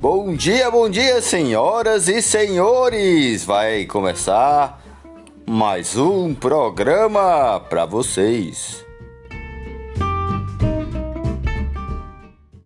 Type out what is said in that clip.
Bom dia, bom dia, senhoras e senhores! Vai começar mais um programa para vocês.